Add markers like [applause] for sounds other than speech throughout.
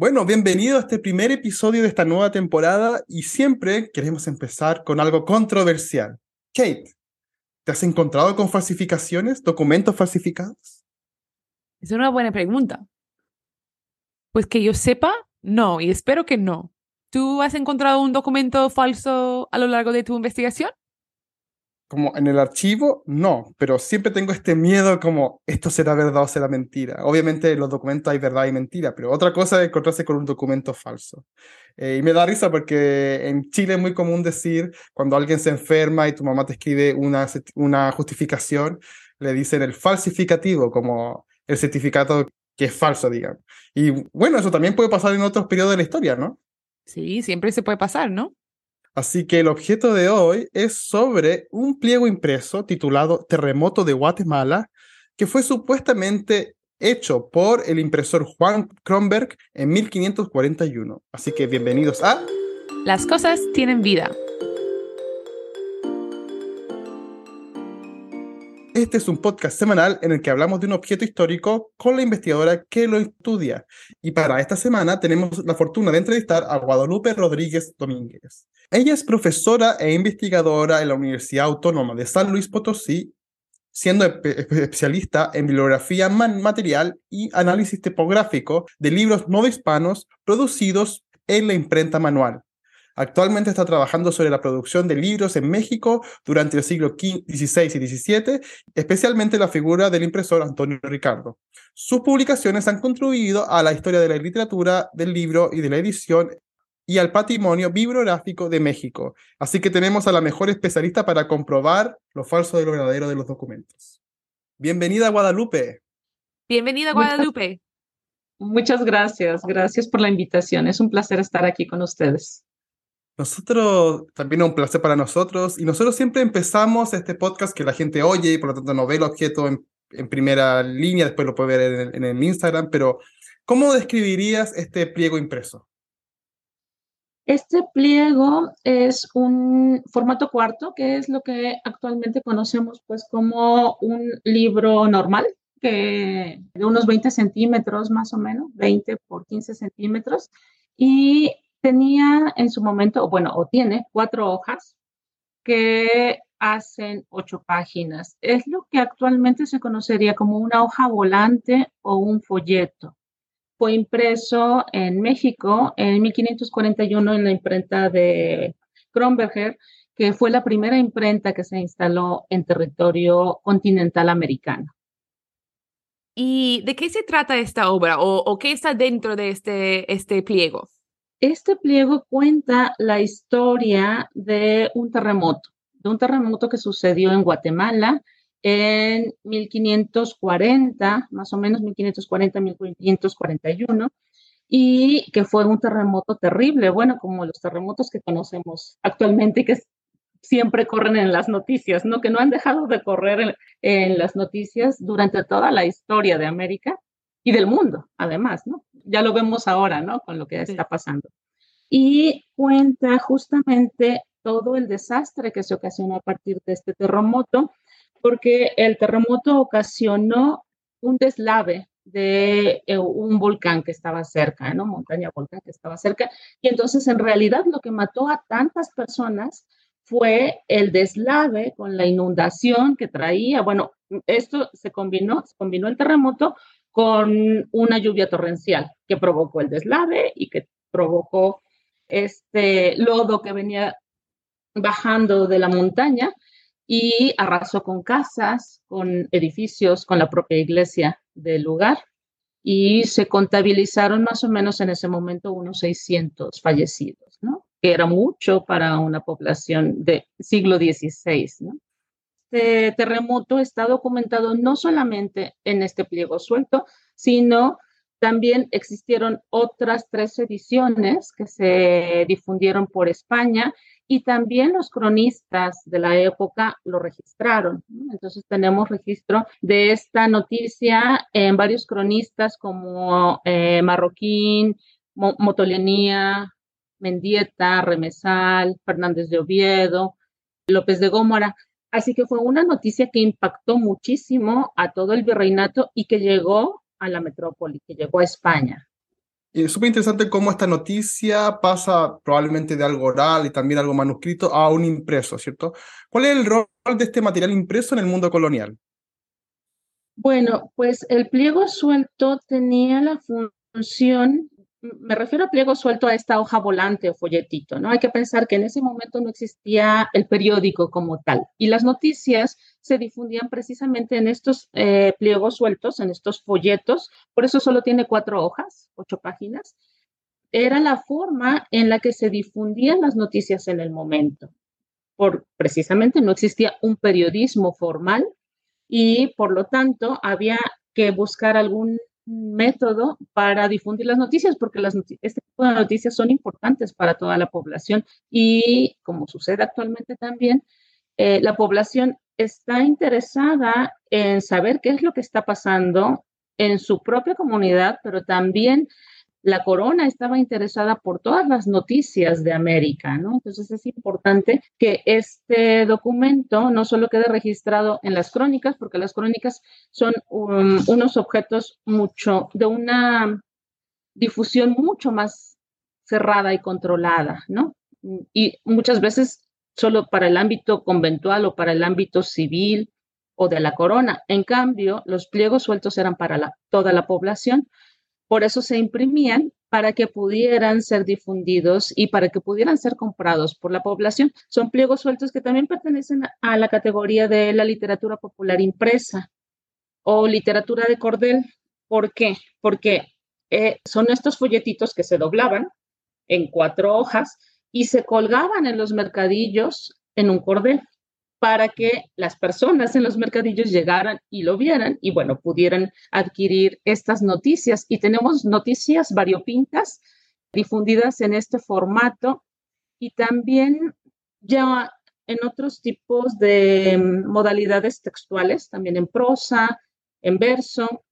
Bueno, bienvenido a este primer episodio de esta nueva temporada y siempre queremos empezar con algo controversial. Kate, ¿te has encontrado con falsificaciones, documentos falsificados? Es una buena pregunta. Pues que yo sepa, no, y espero que no. ¿Tú has encontrado un documento falso a lo largo de tu investigación? Como en el archivo, no, pero siempre tengo este miedo como esto será verdad o será mentira. Obviamente en los documentos hay verdad y mentira, pero otra cosa es encontrarse con un documento falso. Eh, y me da risa porque en Chile es muy común decir cuando alguien se enferma y tu mamá te escribe una, una justificación, le dicen el falsificativo, como el certificado que es falso, digamos. Y bueno, eso también puede pasar en otros periodos de la historia, ¿no? Sí, siempre se puede pasar, ¿no? Así que el objeto de hoy es sobre un pliego impreso titulado Terremoto de Guatemala, que fue supuestamente hecho por el impresor Juan Kronberg en 1541. Así que bienvenidos a... Las cosas tienen vida. Este es un podcast semanal en el que hablamos de un objeto histórico con la investigadora que lo estudia. Y para esta semana tenemos la fortuna de entrevistar a Guadalupe Rodríguez Domínguez. Ella es profesora e investigadora en la Universidad Autónoma de San Luis Potosí, siendo especialista en bibliografía material y análisis tipográfico de libros no hispanos producidos en la imprenta manual. Actualmente está trabajando sobre la producción de libros en México durante el siglo XVI y XVII, especialmente la figura del impresor Antonio Ricardo. Sus publicaciones han contribuido a la historia de la literatura, del libro y de la edición y al patrimonio bibliográfico de México. Así que tenemos a la mejor especialista para comprobar lo falso de lo verdadero de los documentos. Bienvenida Guadalupe. Bienvenida Guadalupe. muchas gracias, gracias por la invitación. Es un placer estar aquí con ustedes. Nosotros, también es un placer para nosotros, y nosotros siempre empezamos este podcast que la gente oye y por lo tanto no ve el objeto en, primera línea, después lo puede ver en, en el Instagram, pero ¿cómo describirías este pliego impreso? Este pliego es un formato cuarto, que es lo que actualmente conocemos pues como un libro normal, que de unos 20 centímetros más o menos, 20 por 15 centímetros, y tenía en su momento, bueno, o tiene cuatro hojas que hacen ocho páginas. Es lo que actualmente se conocería como una hoja volante o un folleto. Fue impreso en México en 1541 en la imprenta de Kronberger, que fue la primera imprenta que se instaló en territorio continental americano. ¿Y de qué se trata esta obra o, o qué está dentro de este, este pliego? Este pliego cuenta la historia de un terremoto, de un terremoto que sucedió en Guatemala en 1540, más o menos 1540-1541, y que fue un terremoto terrible, bueno, como los terremotos que conocemos actualmente y que siempre corren en las noticias, ¿no? Que no han dejado de correr en, en las noticias durante toda la historia de América y del mundo, además, ¿no? Ya lo vemos ahora, ¿no? Con lo que está pasando. Y cuenta justamente todo el desastre que se ocasionó a partir de este terremoto, porque el terremoto ocasionó un deslave de eh, un volcán que estaba cerca, ¿no? Montaña volcán que estaba cerca. Y entonces, en realidad, lo que mató a tantas personas fue el deslave con la inundación que traía. Bueno, esto se combinó, se combinó el terremoto con una lluvia torrencial que provocó el deslave y que provocó este lodo que venía bajando de la montaña y arrasó con casas, con edificios, con la propia iglesia del lugar y se contabilizaron más o menos en ese momento unos 600 fallecidos, ¿no? Que era mucho para una población del siglo XVI, ¿no? Este terremoto está documentado no solamente en este pliego suelto, sino también existieron otras tres ediciones que se difundieron por España y también los cronistas de la época lo registraron. Entonces tenemos registro de esta noticia en varios cronistas como eh, Marroquín, Motolenía, Mendieta, Remesal, Fernández de Oviedo, López de Gómora. Así que fue una noticia que impactó muchísimo a todo el virreinato y que llegó a la metrópoli, que llegó a España. Y es súper interesante cómo esta noticia pasa probablemente de algo oral y también algo manuscrito a un impreso, ¿cierto? ¿Cuál es el rol de este material impreso en el mundo colonial? Bueno, pues el pliego suelto tenía la función me refiero a pliego suelto a esta hoja volante o folletito, ¿no? Hay que pensar que en ese momento no existía el periódico como tal y las noticias se difundían precisamente en estos eh, pliegos sueltos, en estos folletos, por eso solo tiene cuatro hojas, ocho páginas. Era la forma en la que se difundían las noticias en el momento. Por, precisamente no existía un periodismo formal y por lo tanto había que buscar algún método para difundir las noticias, porque las este tipo de noticias son importantes para toda la población. Y, como sucede actualmente también, eh, la población está interesada en saber qué es lo que está pasando en su propia comunidad, pero también la corona estaba interesada por todas las noticias de América, ¿no? Entonces es importante que este documento no solo quede registrado en las crónicas, porque las crónicas son unos objetos mucho, de una difusión mucho más cerrada y controlada, ¿no? Y muchas veces solo para el ámbito conventual o para el ámbito civil o de la corona. En cambio, los pliegos sueltos eran para toda la población por eso se imprimían para que pudieran ser difundidos y para que pudieran ser comprados por la población. Son pliegos sueltos que también pertenecen a la categoría de la literatura popular impresa o literatura de cordel. ¿Por qué? Porque eh, son estos folletitos que se doblaban en cuatro hojas y se colgaban en los mercadillos en un cordel para que las personas en los mercadillos llegaran y lo vieran y bueno, pudieran adquirir estas noticias. Y tenemos noticias variopintas difundidas en este formato y también ya en otros tipos de modalidades textuales, también en prosa, en verso,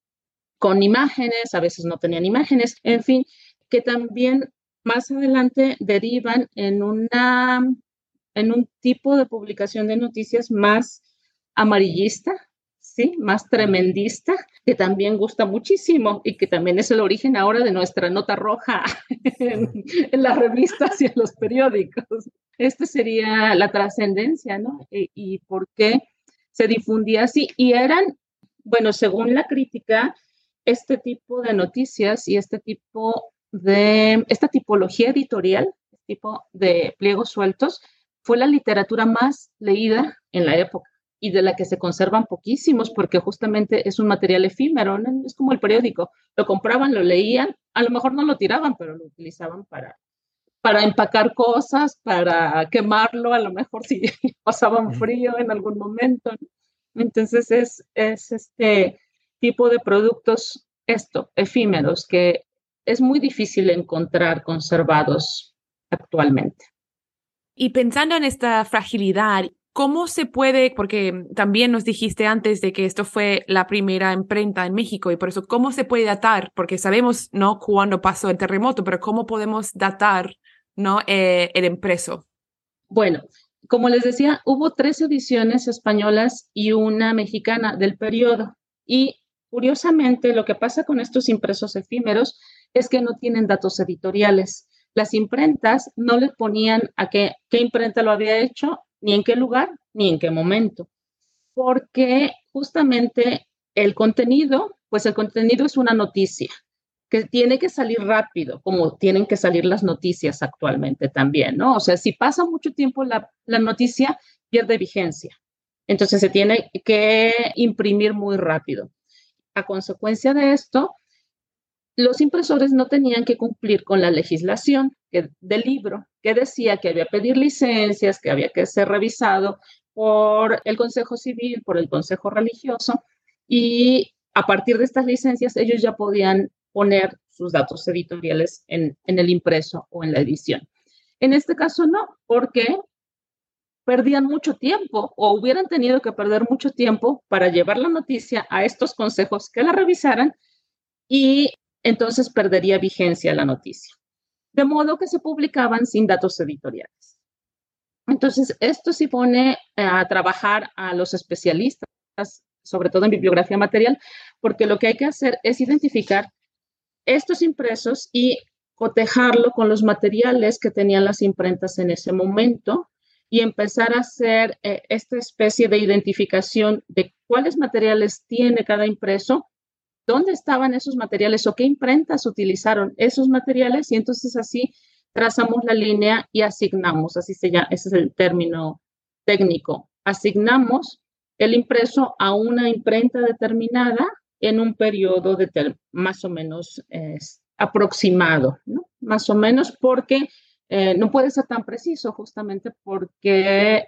con imágenes, a veces no tenían imágenes, en fin, que también más adelante derivan en una en un tipo de publicación de noticias más amarillista, ¿sí? Más tremendista, que también gusta muchísimo y que también es el origen ahora de nuestra nota roja [laughs] en, las revistas y en los periódicos. Esta sería la trascendencia, ¿no? Y, y por qué se difundía así. Y eran, bueno, según la crítica, este tipo de noticias y este tipo de, esta tipología editorial, tipo de pliegos sueltos, fue la literatura más leída en la época y de la que se conservan poquísimos porque justamente es un material efímero, es como el periódico, lo compraban, lo leían, a lo mejor no lo tiraban, pero lo utilizaban para, para empacar cosas, para quemarlo, a lo mejor si [laughs] pasaban frío en algún momento. Entonces es, es este tipo de productos, esto, efímeros, que es muy difícil encontrar conservados actualmente. Y pensando en esta fragilidad, ¿cómo se puede, porque también nos dijiste antes de que esto fue la primera imprenta en México y por eso, ¿cómo se puede datar? Porque sabemos, ¿no?, cuándo pasó el terremoto, pero ¿cómo podemos datar, ¿no?, eh, el impreso. Bueno, como les decía, hubo tres ediciones españolas y una mexicana del periodo. Y curiosamente, lo que pasa con estos impresos efímeros es que no tienen datos editoriales las imprentas no les ponían a qué, qué imprenta lo había hecho, ni en qué lugar, ni en qué momento, porque justamente el contenido, pues el contenido es una noticia que tiene que salir rápido, como tienen que salir las noticias actualmente también, ¿no? O sea, si pasa mucho tiempo la, la noticia, pierde vigencia. Entonces se tiene que imprimir muy rápido. A consecuencia de esto, los impresores no tenían que cumplir con la legislación del libro, que decía que había que pedir licencias, que había que ser revisado por el Consejo Civil, por el Consejo Religioso, y a partir de estas licencias ellos ya podían poner sus datos editoriales en, en el impreso o en la edición. En este caso no, porque perdían mucho tiempo o hubieran tenido que perder mucho tiempo para llevar la noticia a estos consejos que la revisaran y entonces perdería vigencia la noticia. De modo que se publicaban sin datos editoriales. Entonces, esto sí pone a trabajar a los especialistas, sobre todo en bibliografía material, porque lo que hay que hacer es identificar estos impresos y cotejarlo con los materiales que tenían las imprentas en ese momento y empezar a hacer eh, esta especie de identificación de cuáles materiales tiene cada impreso, dónde estaban esos materiales o qué imprentas utilizaron esos materiales y entonces así trazamos la línea y asignamos, así se llama, ese es el término técnico, asignamos el impreso a una imprenta determinada en un periodo de más o menos aproximado, ¿no? Más o menos porque eh, no puede ser tan preciso justamente porque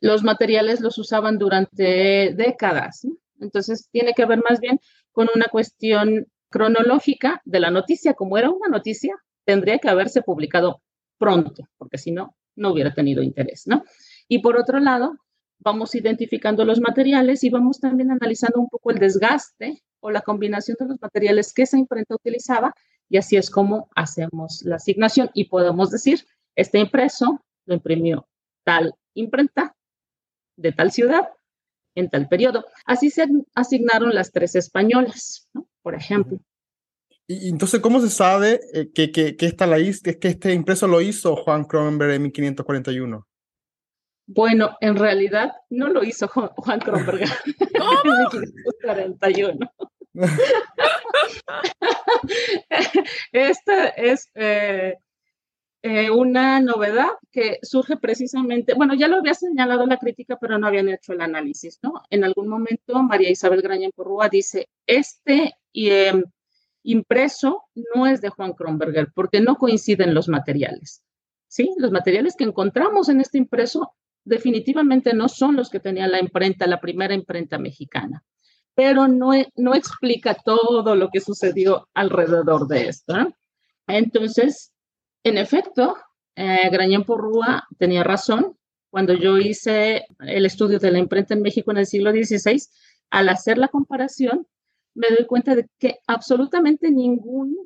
los materiales los usaban durante décadas. Entonces, tiene que ver más bien con una cuestión cronológica de la noticia. Como era una noticia, tendría que haberse publicado pronto, porque si no, no hubiera tenido interés, ¿no? Y por otro lado, vamos identificando los materiales y vamos también analizando un poco el desgaste o la combinación de los materiales que esa imprenta utilizaba y así es como hacemos la asignación y podemos decir, este impreso lo imprimió tal imprenta de tal ciudad en tal periodo. Así se asignaron las tres españolas, ¿no? por ejemplo. Y entonces, ¿cómo se sabe eh, que, que, que, esta la que este impreso lo hizo Juan Cronenberg en 1541? Bueno, en realidad no lo hizo Juan Cronenberg [laughs] en 1541. [laughs] Esta es eh, eh, una novedad que surge precisamente, bueno, ya lo había señalado la crítica, pero no habían hecho el análisis, ¿no? En algún momento María Isabel Graña Porrúa dice, este em, impreso no es de Juan Kronberger porque no coinciden los materiales, ¿sí? Los materiales que encontramos en este impreso definitivamente no son los que tenía la imprenta, la primera imprenta mexicana pero no, e, no explica todo lo que sucedió alrededor de esto. Entonces, en efecto, eh, Grañán Porrúa tenía razón. Cuando yo hice el estudio de la imprenta en México en el siglo XVI, al hacer la comparación, me doy cuenta de que absolutamente ningún,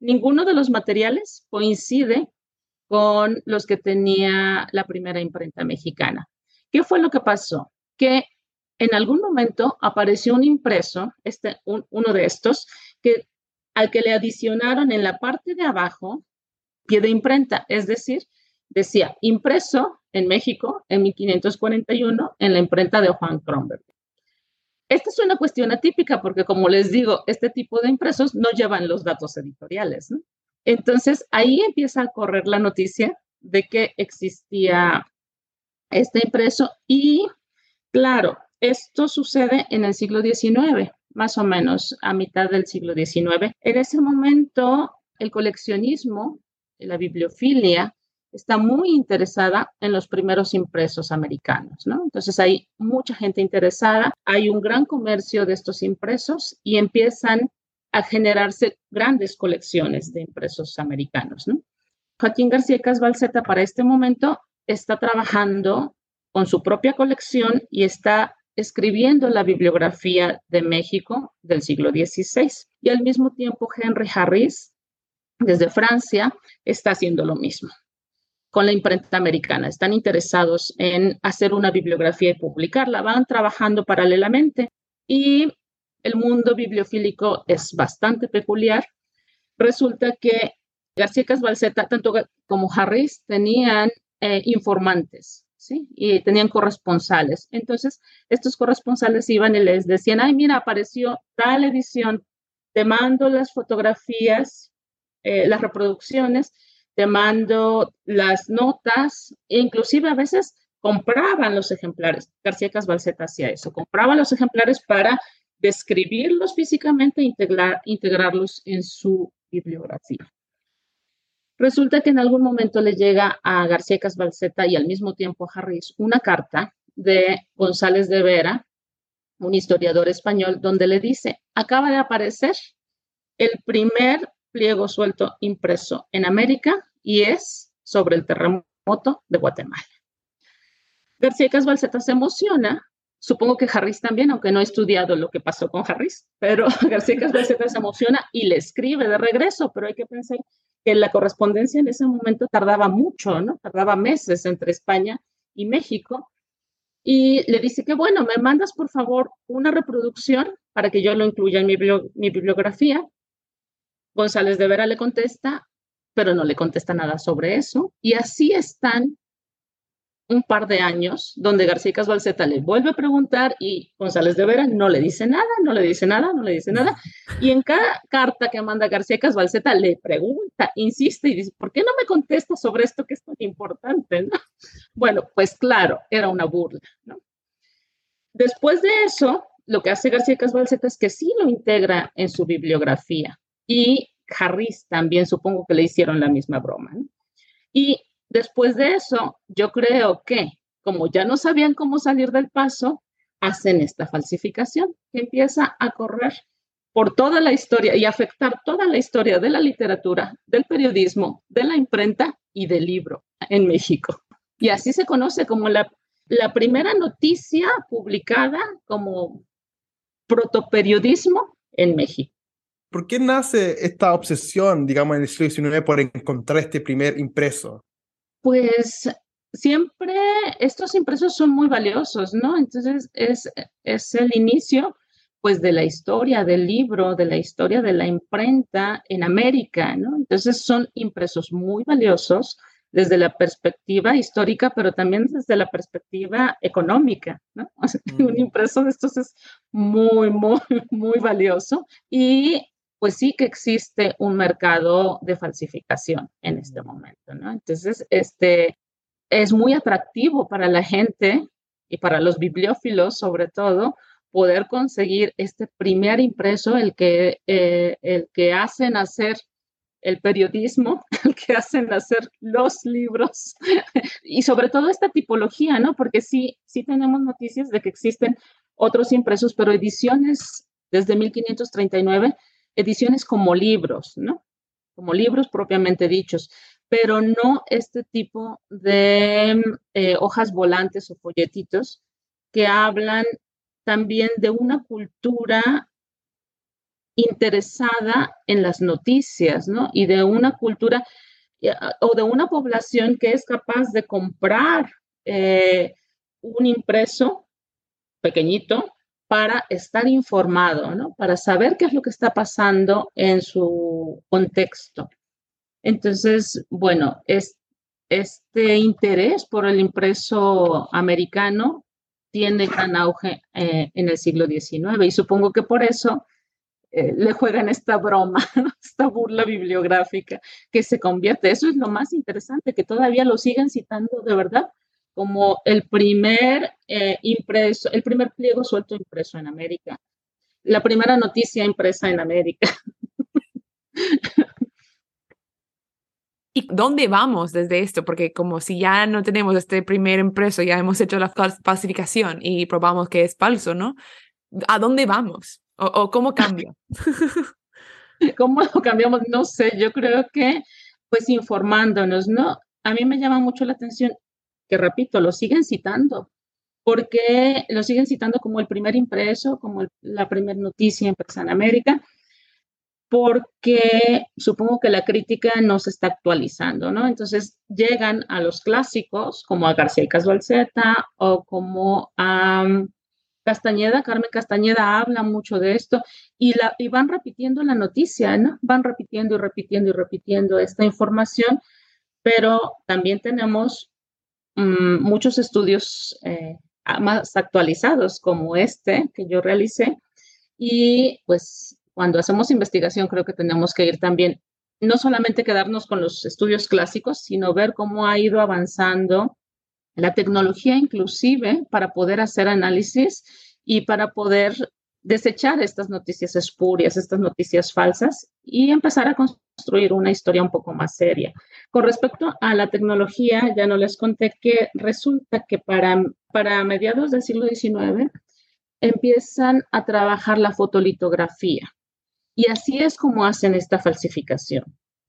ninguno de los materiales coincide con los que tenía la primera imprenta mexicana. ¿Qué fue lo que pasó? Que en algún momento apareció un impreso, este, uno de estos, que, al que le adicionaron en la parte de abajo pie de imprenta, es decir, decía impreso en México en 1541 en la imprenta de Juan Kronberg. Esta es una cuestión atípica porque, como les digo, este tipo de impresos no llevan los datos editoriales. Entonces, ahí empieza a correr la noticia de que existía este impreso y, claro, esto sucede en el siglo XIX, más o menos a mitad del siglo XIX. En ese momento, el coleccionismo, la bibliofilia, está muy interesada en los primeros impresos americanos, ¿no? Entonces hay mucha gente interesada, hay un gran comercio de estos impresos y empiezan a generarse grandes colecciones de impresos americanos, ¿no? Joaquín García Casbalceta para este momento está trabajando con su propia colección y está escribiendo la bibliografía de México del siglo XVI. Y al mismo tiempo, Henry Harris, desde Francia, está haciendo lo mismo con la imprenta americana. Están interesados en hacer una bibliografía y publicarla. Van trabajando paralelamente y el mundo bibliofílico es bastante peculiar. Resulta que García Casbalceta, tanto como Harris, tenían eh, informantes y tenían corresponsales. Entonces, estos corresponsales iban y les decían, ay, mira, apareció tal edición, te mando las fotografías, eh, las reproducciones, te mando las notas, e inclusive a veces compraban los ejemplares. García Casbalceta hacía eso, compraban los ejemplares para describirlos físicamente e integrarlos en su bibliografía. Resulta que en algún momento le llega a García Casbalceta y al mismo tiempo a Harris una carta de González de Vera, un historiador español, donde le dice, acaba de aparecer el primer pliego suelto impreso en América y es sobre el terremoto de Guatemala. García Casbalceta se emociona, supongo que Harris también, aunque no he estudiado lo que pasó con Harris, pero [laughs] García Casbalceta se emociona y le escribe de regreso, pero hay que pensar que la correspondencia en ese momento tardaba mucho, ¿no? Tardaba meses entre España y México. Y le dice que, bueno, me mandas por favor una reproducción para que yo lo incluya en mi, bibliografía. González de Vera le contesta, pero no le contesta nada sobre eso. Y así están un par de años donde García Casbalceta le vuelve a preguntar y González de Vera no le dice nada, no le dice nada, no le dice nada. Y en cada carta que manda García Casbalceta le pregunta, insiste y dice, ¿por qué no me contesta sobre esto que es tan importante? Bueno, pues claro, era una burla. Después de eso, lo que hace García Casbalceta es que sí lo integra en su bibliografía y Harris también supongo que le hicieron la misma broma. Y Después de eso, yo creo que como ya no sabían cómo salir del paso, hacen esta falsificación que empieza a correr por toda la historia y afectar toda la historia de la literatura, del periodismo, de la imprenta y del libro en México. Y así se conoce como la, la primera noticia publicada como protoperiodismo en México. ¿Por qué nace esta obsesión, digamos, en el siglo XIX por encontrar este primer impreso? pues siempre estos impresos son muy valiosos, ¿no? Entonces es, es el inicio pues de la historia del libro, de la historia de la imprenta en América, ¿no? Entonces son impresos muy valiosos desde la perspectiva histórica, pero también desde la perspectiva económica, ¿no? O [laughs] sea, un impreso de estos es muy, muy, muy valioso y pues sí que existe un mercado de falsificación en este momento, ¿no? Entonces, este es muy atractivo para la gente y para los bibliófilos, sobre todo, poder conseguir este primer impreso, el que, eh, el que hacen hacer el periodismo, [laughs] el que hacen hacer los libros [laughs] y sobre todo esta tipología, ¿no? Porque sí, sí tenemos noticias de que existen otros impresos, pero ediciones desde 1539 ediciones como libros, ¿no? Como libros propiamente dichos, pero no este tipo de eh, hojas volantes o folletitos que hablan también de una cultura interesada en las noticias, ¿no? Y de una cultura eh, o de una población que es capaz de comprar eh, un impreso pequeñito para estar informado, ¿no? Para saber qué es lo que está pasando en su contexto. Entonces, bueno, es, este interés por el impreso americano tiene gran auge eh, en el siglo XIX y supongo que por eso eh, le juegan esta broma, [laughs] esta burla bibliográfica que se convierte. Eso es lo más interesante, que todavía lo siguen citando de verdad como el primer eh, impreso, el primer pliego suelto impreso en América, la primera noticia impresa en América. [laughs] ¿Y dónde vamos desde esto? Porque como si ya no tenemos este primer impreso, ya hemos hecho la falsificación y probamos que es falso, ¿no? ¿A dónde vamos? ¿O, cómo cambia? [laughs] ¿Cómo [laughs] cambiamos? No sé, yo creo que pues informándonos, ¿no? A mí me llama mucho la atención que repito, lo siguen citando, porque lo siguen citando como el primer impreso, como la primera noticia impresa en América, porque supongo que la crítica no se está actualizando, ¿no? Entonces llegan a los clásicos, como a García y Casvalceta o como a um, Castañeda, Carmen Castañeda habla mucho de esto y, la, y van repitiendo la noticia, ¿no? Van repitiendo y repitiendo y repitiendo esta información, pero también tenemos Mm, muchos estudios eh, más actualizados como este que yo realicé. Y pues cuando hacemos investigación creo que tenemos que ir también, no solamente quedarnos con los estudios clásicos, sino ver cómo ha ido avanzando la tecnología inclusive para poder hacer análisis y para poder desechar estas noticias espurias, estas noticias falsas y empezar a construir una historia un poco más seria. Con respecto a la tecnología, ya no les conté que resulta que para, para mediados del siglo XIX empiezan a trabajar la fotolitografía y así es como hacen esta falsificación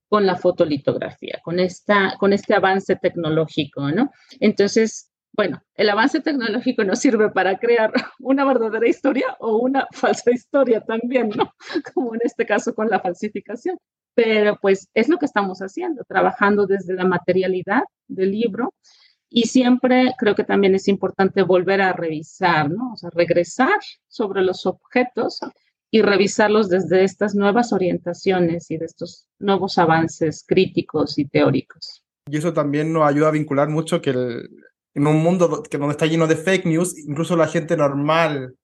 con la fotolitografía, con, esta, con este avance tecnológico, ¿no? Entonces, bueno, el avance tecnológico nos sirve para crear una verdadera historia o una falsa historia también, ¿no? [laughs] Como en este caso con la falsificación. Pero pues es lo que estamos haciendo, trabajando desde la materialidad del libro y siempre creo que también es importante volver a revisar, ¿no? O sea, regresar sobre los objetos y revisarlos desde estas nuevas orientaciones y de estos nuevos avances críticos y teóricos. Y eso también nos ayuda a vincular mucho que en un mundo que donde está lleno de fake news, incluso la gente normal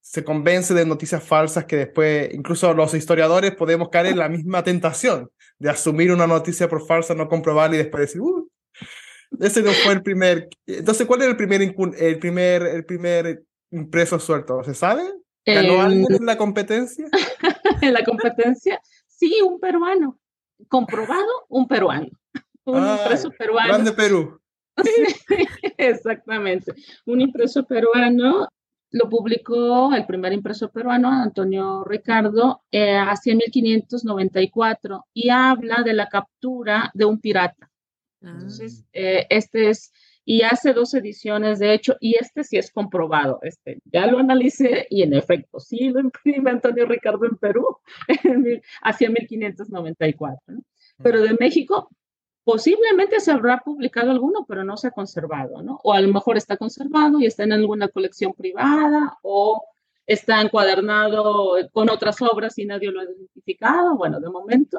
se convence de noticias falsas que después, incluso los historiadores podemos caer en la misma tentación de asumir una noticia por falsa, no comprobarla y después decir, uh, ese no fue el primer. Entonces, ¿cuál es el primer, el primer, el primer impreso suelto? ¿Se sabe? ¿Ganó alguien en la competencia? [laughs] en la competencia, sí, un peruano. Comprobado, un peruano. Un impreso peruano. Grande Perú. [laughs] exactamente. Un impreso peruano lo publicó el primer impreso peruano, Antonio Ricardo, eh, hacia 1594 y habla de la captura de un pirata. Entonces, ah. eh, este es, y hace dos ediciones, de hecho, y este sí es comprobado. Este, ya lo analicé y en efecto, sí lo imprime Antonio Ricardo en Perú [laughs] hacia 1594. Pero de México, Posiblemente se habrá publicado alguno, pero no se ha conservado, ¿no? O a lo mejor está conservado y está en alguna colección privada o está encuadernado con otras obras y nadie lo ha identificado. Bueno, de momento,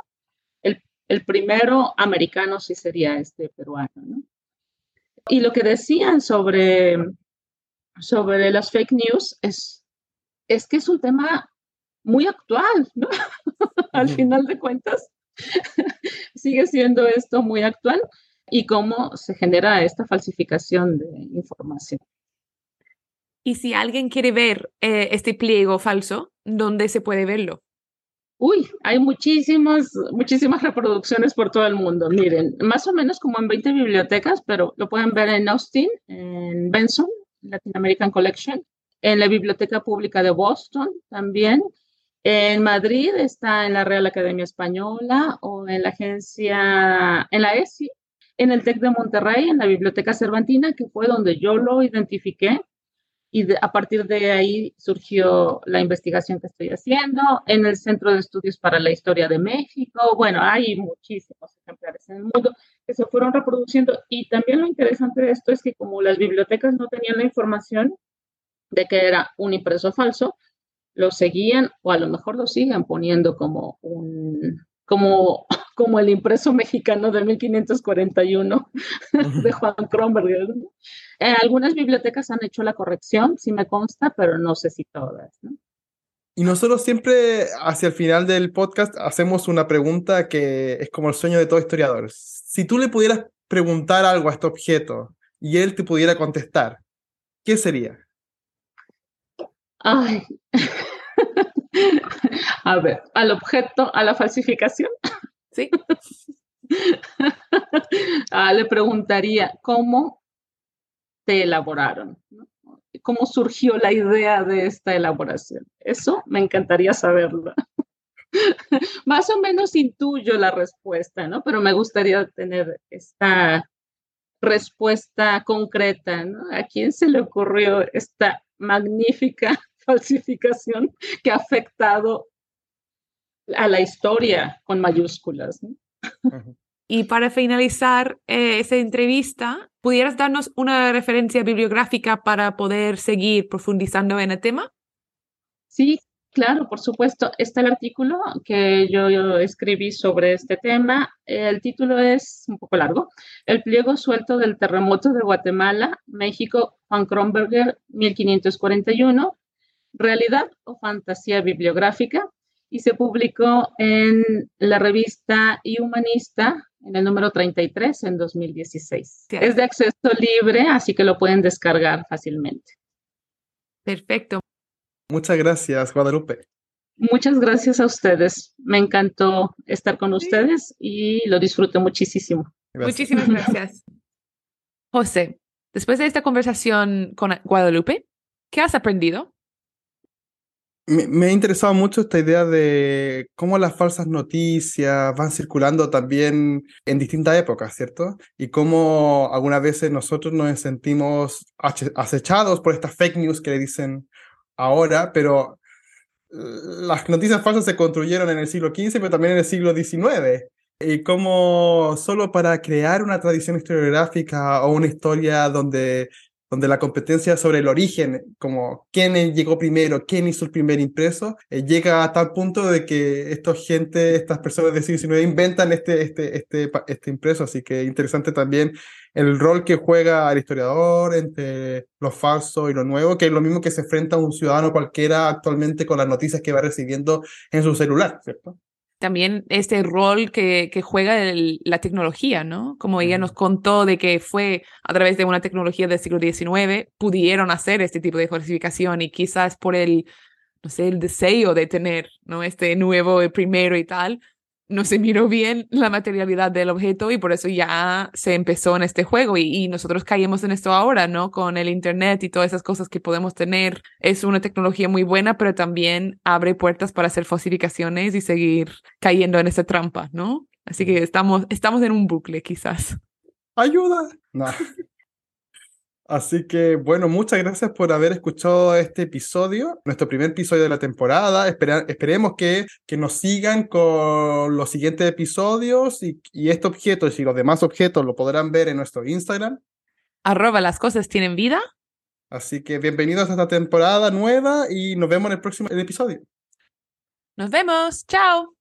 el, el primero americano sí sería este peruano, ¿no? Y lo que decían sobre, sobre las fake news es, es que es un tema muy actual, ¿no? [laughs] Al final de cuentas, sigue siendo esto muy actual y cómo se genera esta falsificación de información. Y si alguien quiere ver eh, este pliego falso, ¿dónde se puede verlo? Uy, hay muchísimas, muchísimas reproducciones por todo el mundo. Miren, más o menos como en 20 bibliotecas, pero lo pueden ver en Austin, en Benson, Latin American Collection, en la Biblioteca Pública de Boston también, en Madrid está en la Real Academia Española o en la agencia, en la ESI, en el TEC de Monterrey, en la Biblioteca Cervantina, que fue donde yo lo identifiqué. Y a partir de ahí surgió la investigación que estoy haciendo, en el Centro de Estudios para la Historia de México, bueno, hay muchísimos ejemplares en el mundo que se fueron reproduciendo. Y también lo interesante de esto es que como las bibliotecas no tenían la información de que era un impreso falso, lo seguían o a lo mejor lo siguen poniendo como un como, [laughs] como el impreso mexicano de 1541 de Juan Kronberg. Eh, algunas bibliotecas han hecho la corrección, sí me consta, pero no sé si todas. Y nosotros siempre, hacia el final del podcast, hacemos una pregunta que es como el sueño de todo historiador. Si tú le pudieras preguntar algo a este objeto y él te pudiera contestar, ¿qué sería? Ay, [laughs] a ver, al objeto, a la falsificación. Sí. [laughs] Ah, le preguntaría, ¿cómo te elaboraron? ¿Cómo surgió la idea de esta elaboración? Eso me encantaría saberlo. [laughs] Más o menos intuyo la respuesta, ¿no? Pero me gustaría tener esta respuesta concreta, ¿no? ¿A quién se le ocurrió esta magnífica falsificación que ha afectado a la historia con mayúsculas. Y para finalizar eh, esa entrevista, ¿pudieras darnos una referencia bibliográfica para poder seguir profundizando en el tema? Sí, claro, por supuesto. Está el artículo que yo, yo, escribí sobre este tema. El título es un poco largo. El pliego suelto del terremoto de Guatemala, México, Juan Kronberger, 1541 realidad o fantasía bibliográfica y se publicó en la revista y Humanista en el número 33 en 2016. Es de acceso libre, así que lo pueden descargar fácilmente. Perfecto. Muchas gracias, Guadalupe. Muchas gracias a ustedes. Me encantó estar con ustedes y lo disfruté muchísimo. Muchísimas gracias. José, después de esta conversación con Guadalupe, ¿qué has aprendido? Me, ha interesado mucho esta idea de cómo las falsas noticias van circulando también en distintas épocas, ¿cierto? Y cómo algunas veces nosotros nos sentimos acechados por estas fake news que le dicen ahora, pero las noticias falsas se construyeron en el siglo XV, pero también en el siglo XIX. Y cómo solo para crear una tradición historiográfica o una historia donde donde la competencia sobre el origen, como quién llegó primero, quién hizo el primer impreso, eh, llega a tal punto de que esta gente, estas personas del siglo XIX inventan este, este, este, este impreso, así que interesante también el rol que juega el historiador entre lo falso y lo nuevo, que es lo mismo que se enfrenta un ciudadano cualquiera actualmente con las noticias que va recibiendo en su celular, ¿cierto? También este rol que, que juega la tecnología, ¿no? Como ella nos contó de que fue a través de una tecnología del siglo XIX, pudieron hacer este tipo de falsificación y quizás por el, no sé, el deseo de tener, ¿no? Este nuevo primero y tal, no se miró bien la materialidad del objeto y por eso ya se empezó en este juego y, nosotros caímos en esto ahora, ¿no? Con el Internet y todas esas cosas que podemos tener. Es una tecnología muy buena, pero también abre puertas para hacer falsificaciones y seguir cayendo en esa trampa, ¿no? Así que estamos, estamos en un bucle quizás. Ayuda. [laughs] Así que, bueno, muchas gracias por haber escuchado este episodio, nuestro primer episodio de la temporada. esperemos que, que nos sigan con los siguientes episodios y, y este objeto y los demás objetos lo podrán ver en nuestro Instagram. Arroba las cosas tienen vida. Así que bienvenidos a esta temporada nueva y nos vemos en el próximo episodio. Nos vemos. Chao.